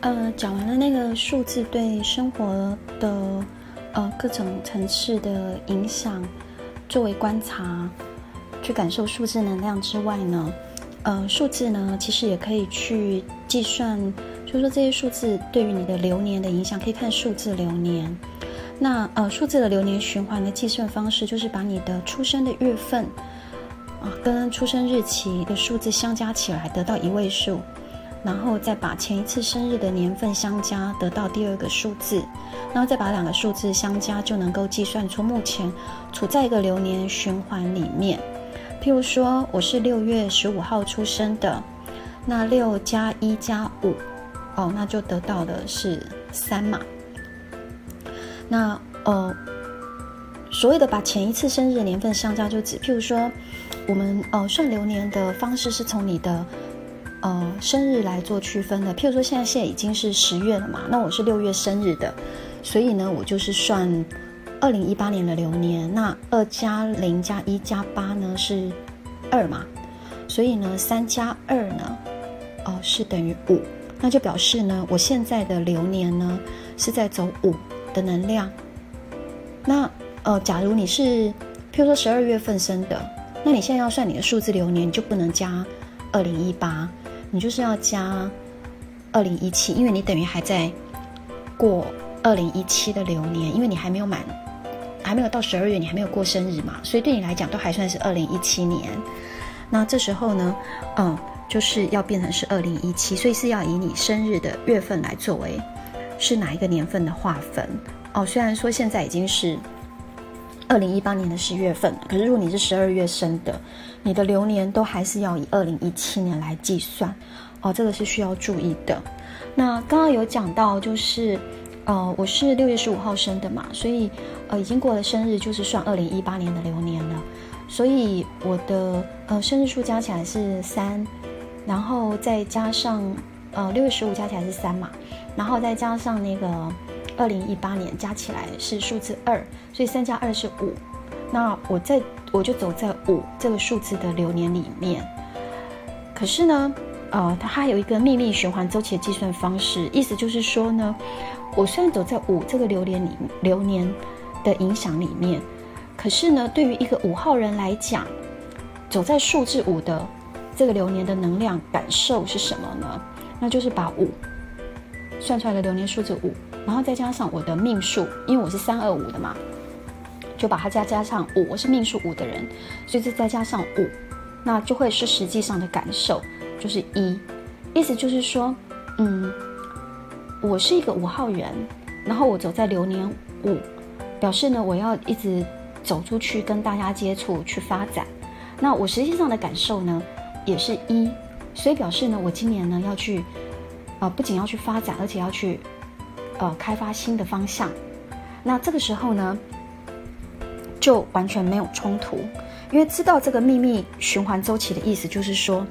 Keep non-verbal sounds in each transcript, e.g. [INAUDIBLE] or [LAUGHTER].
呃，讲完了那个数字对生活的呃各种层次的影响，作为观察去感受数字能量之外呢，呃，数字呢其实也可以去计算，就是说这些数字对于你的流年的影响，可以看数字流年。那呃，数字的流年循环的计算方式，就是把你的出生的月份啊跟出生日期的数字相加起来，得到一位数。然后再把前一次生日的年份相加，得到第二个数字，然后再把两个数字相加，就能够计算出目前处在一个流年循环里面。譬如说，我是六月十五号出生的，那六加一加五，哦，那就得到的是三嘛。那呃，所谓的把前一次生日的年份相加，就指譬如说，我们呃算流年的方式是从你的。呃，生日来做区分的，譬如说现在现在已经是十月了嘛，那我是六月生日的，所以呢，我就是算二零一八年的流年，那二加零加一加八呢是二嘛，所以呢三加二呢，哦、是等于五，那就表示呢我现在的流年呢是在走五的能量。那呃，假如你是譬如说十二月份生的，那你现在要算你的数字流年，你就不能加二零一八。你就是要加二零一七，因为你等于还在过二零一七的流年，因为你还没有满，还没有到十二月，你还没有过生日嘛，所以对你来讲都还算是二零一七年。那这时候呢，嗯，就是要变成是二零一七，所以是要以你生日的月份来作为是哪一个年份的划分哦。虽然说现在已经是二零一八年的十月份，可是如果你是十二月生的。你的流年都还是要以二零一七年来计算，哦，这个是需要注意的。那刚刚有讲到，就是，呃，我是六月十五号生的嘛，所以，呃，已经过了生日，就是算二零一八年的流年了。所以我的呃生日数加起来是三，然后再加上呃六月十五加起来是三嘛，然后再加上那个二零一八年加起来是数字二，所以三加二是五。那我在。我就走在五这个数字的流年里面，可是呢，呃，它还有一个秘密循环周期的计算方式，意思就是说呢，我虽然走在五这个流年里流年的影响里面，可是呢，对于一个五号人来讲，走在数字五的这个流年的能量感受是什么呢？那就是把五算出来的流年数字五，然后再加上我的命数，因为我是三二五的嘛。就把它加加上五，我是命数五的人，所以就再加上五，那就会是实际上的感受，就是一，意思就是说，嗯，我是一个五号人，然后我走在流年五，表示呢，我要一直走出去跟大家接触去发展，那我实际上的感受呢，也是一，所以表示呢，我今年呢要去，呃，不仅要去发展，而且要去，呃，开发新的方向，那这个时候呢，就完全没有冲突，因为知道这个秘密循环周期的意思，就是说，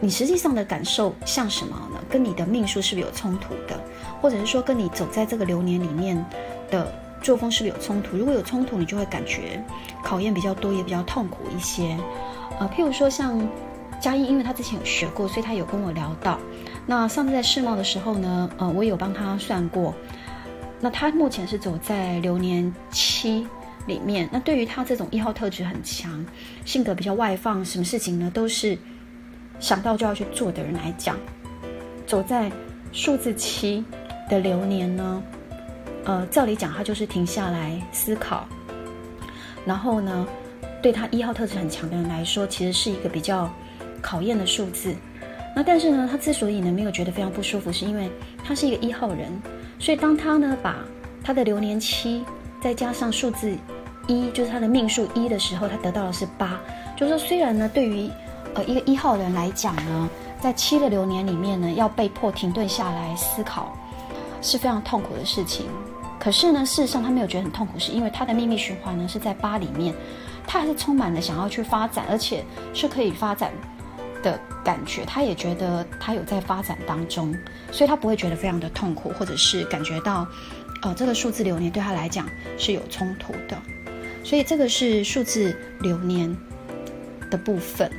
你实际上的感受像什么呢？跟你的命数是不是有冲突的？或者是说，跟你走在这个流年里面的作风是不是有冲突？如果有冲突，你就会感觉考验比较多，也比较痛苦一些。呃，譬如说像佳音，因为他之前有学过，所以他有跟我聊到。那上次在世贸的时候呢，呃，我有帮他算过。那他目前是走在流年七。里面，那对于他这种一号特质很强，性格比较外放，什么事情呢都是想到就要去做的人来讲，走在数字七的流年呢，呃，照理讲他就是停下来思考，然后呢，对他一号特质很强的人来说，其实是一个比较考验的数字。那但是呢，他之所以呢没有觉得非常不舒服，是因为他是一个一号人，所以当他呢把他的流年七再加上数字。一就是他的命数一的时候，他得到的是八。就是说，虽然呢，对于呃一个一号人来讲呢，在七的流年里面呢，要被迫停顿下来思考，是非常痛苦的事情。可是呢，事实上他没有觉得很痛苦，是因为他的秘密循环呢是在八里面，他还是充满了想要去发展，而且是可以发展的感觉。他也觉得他有在发展当中，所以他不会觉得非常的痛苦，或者是感觉到呃这个数字流年对他来讲是有冲突的。所以这个是数字流年的部分。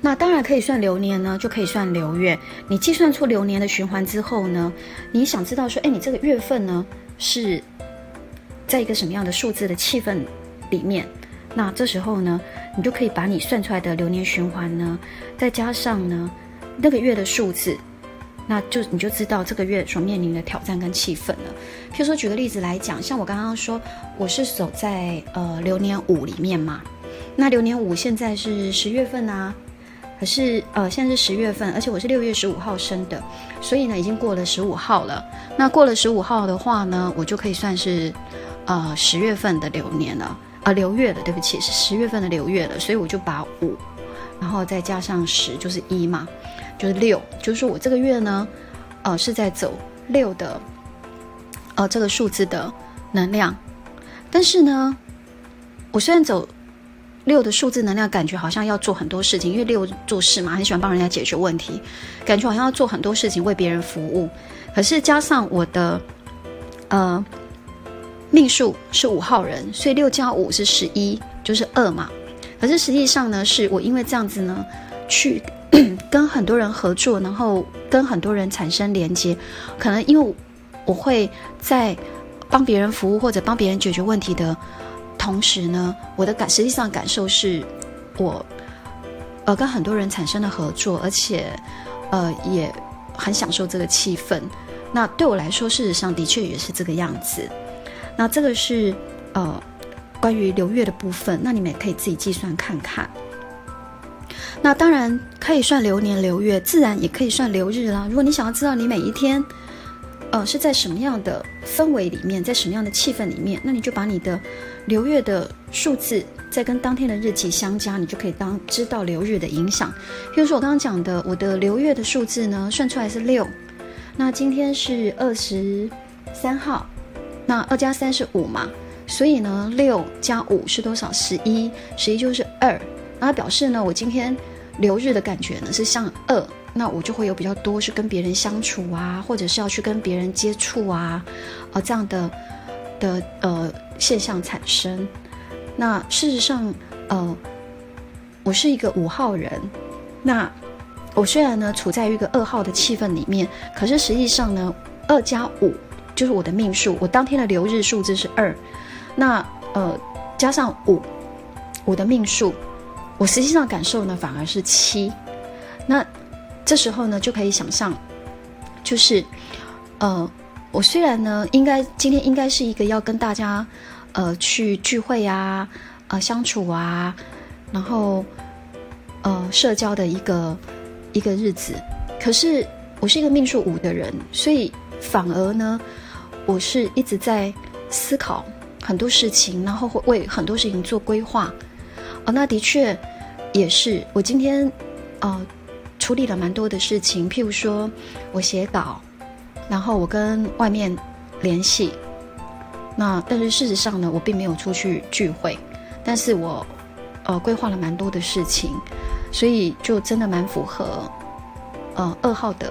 那当然可以算流年呢，就可以算流月。你计算出流年的循环之后呢，你想知道说，哎，你这个月份呢是在一个什么样的数字的气氛里面？那这时候呢，你就可以把你算出来的流年循环呢，再加上呢那个月的数字，那就你就知道这个月所面临的挑战跟气氛了。譬如说，举个例子来讲，像我刚刚说，我是走在呃流年五里面嘛，那流年五现在是十月份啊。可是，呃，现在是十月份，而且我是六月十五号生的，所以呢，已经过了十五号了。那过了十五号的话呢，我就可以算是，呃，十月份的流年了，啊，流月的，对不起，是十月份的流月了。所以我就把五，然后再加上十，就是一嘛，就是六，就是说我这个月呢，呃，是在走六的，呃，这个数字的能量。但是呢，我虽然走。六的数字能量感觉好像要做很多事情，因为六做事嘛，很喜欢帮人家解决问题，感觉好像要做很多事情为别人服务。可是加上我的呃命数是五号人，所以六加五是十一，就是二嘛。可是实际上呢，是我因为这样子呢，去 [COUGHS] 跟很多人合作，然后跟很多人产生连接，可能因为我会在帮别人服务或者帮别人解决问题的。同时呢，我的感实际上感受是，我呃跟很多人产生了合作，而且呃也很享受这个气氛。那对我来说，事实上的确也是这个样子。那这个是呃关于流月的部分，那你们也可以自己计算看看。那当然可以算流年流月，自然也可以算流日啦。如果你想要知道你每一天呃是在什么样的氛围里面，在什么样的气氛里面，那你就把你的。流月的数字再跟当天的日期相加，你就可以当知道流日的影响。比如说我刚刚讲的，我的流月的数字呢，算出来是六。那今天是二十三号，那二加三是五嘛，所以呢，六加五是多少？十一，十一就是二。那表示呢，我今天流日的感觉呢是像二，那我就会有比较多是跟别人相处啊，或者是要去跟别人接触啊，啊这样的的呃。现象产生，那事实上，呃，我是一个五号人，那我虽然呢处在一个二号的气氛里面，可是实际上呢，二加五就是我的命数，我当天的流日数字是二，那呃加上五，我的命数，我实际上感受呢反而是七，那这时候呢就可以想象，就是呃。我虽然呢，应该今天应该是一个要跟大家，呃，去聚会啊，呃，相处啊，然后，呃，社交的一个一个日子。可是我是一个命数五的人，所以反而呢，我是一直在思考很多事情，然后会为很多事情做规划。哦，那的确也是我今天，呃，处理了蛮多的事情，譬如说我写稿。然后我跟外面联系，那但是事实上呢，我并没有出去聚会，但是我呃规划了蛮多的事情，所以就真的蛮符合呃二号的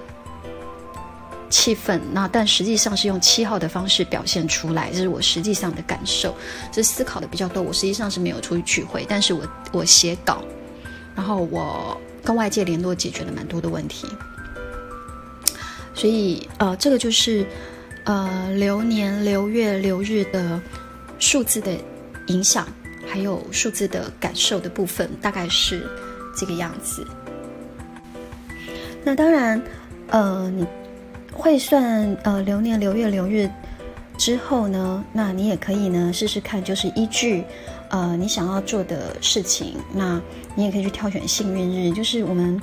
气氛。那但实际上是用七号的方式表现出来，这是我实际上的感受，是思考的比较多。我实际上是没有出去聚会，但是我我写稿，然后我跟外界联络，解决了蛮多的问题。所以，呃，这个就是，呃，流年、流月、流日的数字的影响，还有数字的感受的部分，大概是这个样子。那当然，呃，你会算呃流年、流月、流日之后呢，那你也可以呢试试看，就是依据呃你想要做的事情，那你也可以去挑选幸运日，就是我们。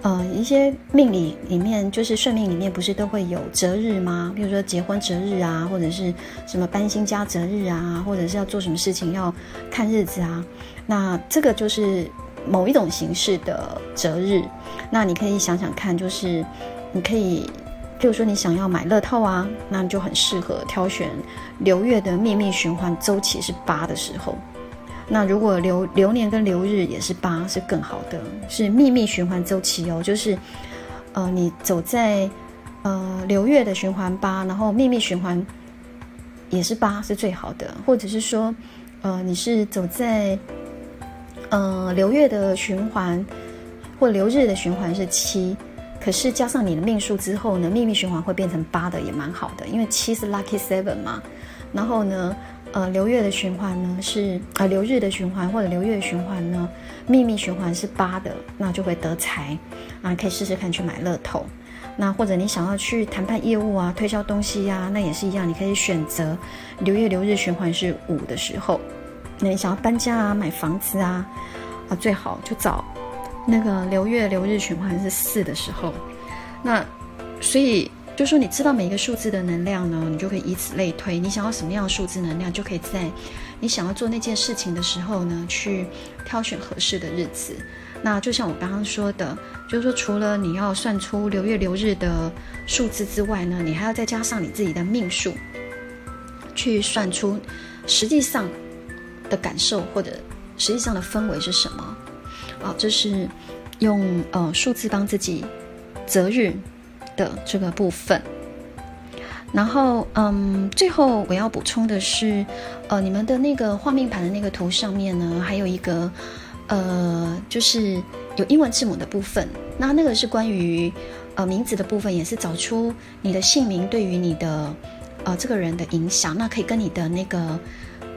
呃，一些命理里面，就是算命里面，不是都会有择日吗？比如说结婚择日啊，或者是什么搬新家择日啊，或者是要做什么事情要看日子啊。那这个就是某一种形式的择日。那你可以想想看，就是你可以，比如说你想要买乐透啊，那你就很适合挑选流月的秘密循环周期是八的时候。那如果流流年跟流日也是八，是更好的，是秘密循环周期哦。就是，呃，你走在呃流月的循环八，然后秘密循环也是八，是最好的。或者是说，呃，你是走在呃流月的循环或流日的循环是七，可是加上你的命数之后呢，秘密循环会变成八的，也蛮好的，因为七是 lucky seven 嘛。然后呢，呃，流月的循环呢是、呃，流日的循环或者流月循环呢，秘密循环是八的，那就会得财啊，可以试试看去买乐透。那或者你想要去谈判业务啊，推销东西呀、啊，那也是一样，你可以选择流月流日循环是五的时候。那你想要搬家啊，买房子啊，啊，最好就找那个流月流日循环是四的时候。那所以。就说你知道每一个数字的能量呢，你就可以以此类推。你想要什么样的数字能量，就可以在你想要做那件事情的时候呢，去挑选合适的日子。那就像我刚刚说的，就是说除了你要算出流月流日的数字之外呢，你还要再加上你自己的命数，去算出实际上的感受或者实际上的氛围是什么。啊，这是用呃数字帮自己择日的这个部分，然后嗯，最后我要补充的是，呃，你们的那个画命盘的那个图上面呢，还有一个呃，就是有英文字母的部分，那那个是关于呃名字的部分，也是找出你的姓名对于你的呃这个人的影响，那可以跟你的那个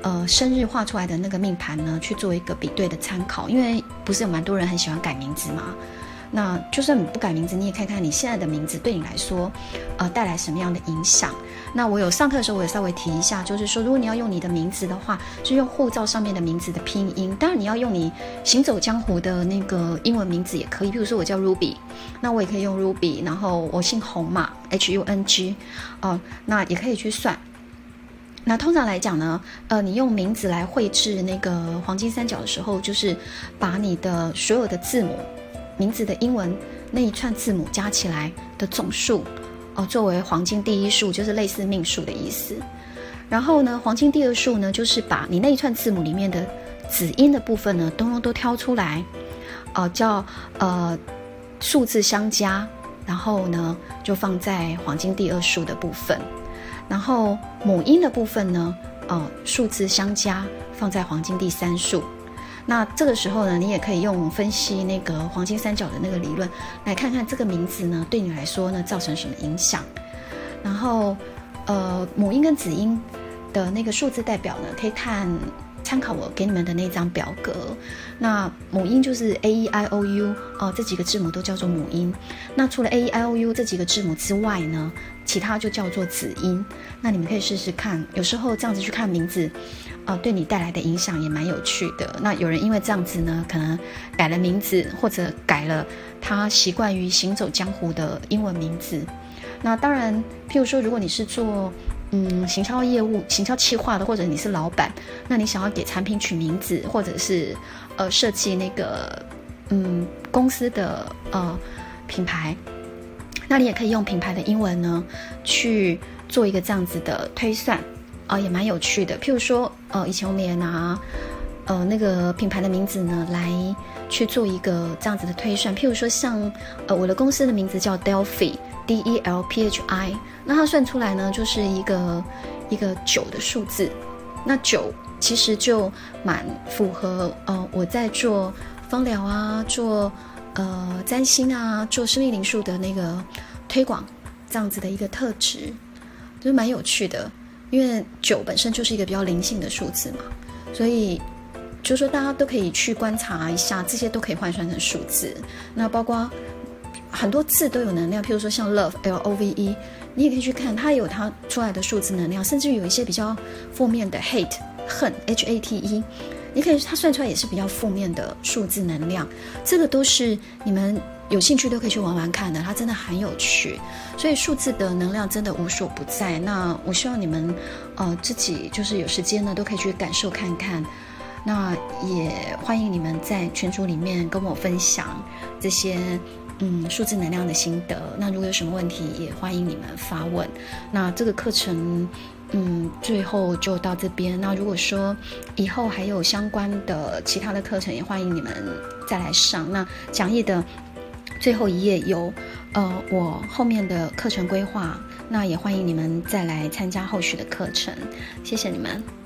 呃生日画出来的那个命盘呢去做一个比对的参考，因为不是有蛮多人很喜欢改名字吗？那就算你不改名字，你也看看你现在的名字对你来说，呃，带来什么样的影响。那我有上课的时候，我也稍微提一下，就是说，如果你要用你的名字的话，是用护照上面的名字的拼音。当然，你要用你行走江湖的那个英文名字也可以。比如说，我叫 Ruby，那我也可以用 Ruby。然后我姓洪嘛，H U N G，哦，那也可以去算。那通常来讲呢，呃，你用名字来绘制那个黄金三角的时候，就是把你的所有的字母。名字的英文那一串字母加起来的总数，哦，作为黄金第一数，就是类似命数的意思。然后呢，黄金第二数呢，就是把你那一串字母里面的子音的部分呢，通通都挑出来，哦，叫呃数字相加，然后呢就放在黄金第二数的部分。然后母音的部分呢，哦，数字相加放在黄金第三数。那这个时候呢，你也可以用分析那个黄金三角的那个理论，来看看这个名字呢，对你来说呢，造成什么影响。然后，呃，母音跟子音的那个数字代表呢，可以看参考我给你们的那张表格。那母音就是 A E I O U 哦，这几个字母都叫做母音。那除了 A E I O U 这几个字母之外呢，其他就叫做子音。那你们可以试试看，有时候这样子去看名字。呃，对你带来的影响也蛮有趣的。那有人因为这样子呢，可能改了名字，或者改了他习惯于行走江湖的英文名字。那当然，譬如说，如果你是做嗯行销业务、行销企划的，或者你是老板，那你想要给产品取名字，或者是呃设计那个嗯公司的呃品牌，那你也可以用品牌的英文呢去做一个这样子的推算。啊、也蛮有趣的。譬如说，呃，以前我们也拿，呃，那个品牌的名字呢，来去做一个这样子的推算。譬如说，像，呃，我的公司的名字叫 Delphi，D E L P H I，那它算出来呢，就是一个一个九的数字。那九其实就蛮符合，呃，我在做芳疗啊，做呃占星啊，做生命灵数的那个推广这样子的一个特质，就是蛮有趣的。因为九本身就是一个比较灵性的数字嘛，所以就是说大家都可以去观察一下，这些都可以换算成数字。那包括很多字都有能量，譬如说像 love L O V E，你也可以去看，它有它出来的数字能量，甚至有一些比较负面的 hate 恨 H A T E，你可以它算出来也是比较负面的数字能量。这个都是你们。有兴趣都可以去玩玩看的，它真的很有趣，所以数字的能量真的无所不在。那我希望你们，呃，自己就是有时间呢，都可以去感受看看。那也欢迎你们在群组里面跟我分享这些，嗯，数字能量的心得。那如果有什么问题，也欢迎你们发问。那这个课程，嗯，最后就到这边。那如果说以后还有相关的其他的课程，也欢迎你们再来上。那讲义的。最后一页有，呃，我后面的课程规划，那也欢迎你们再来参加后续的课程，谢谢你们。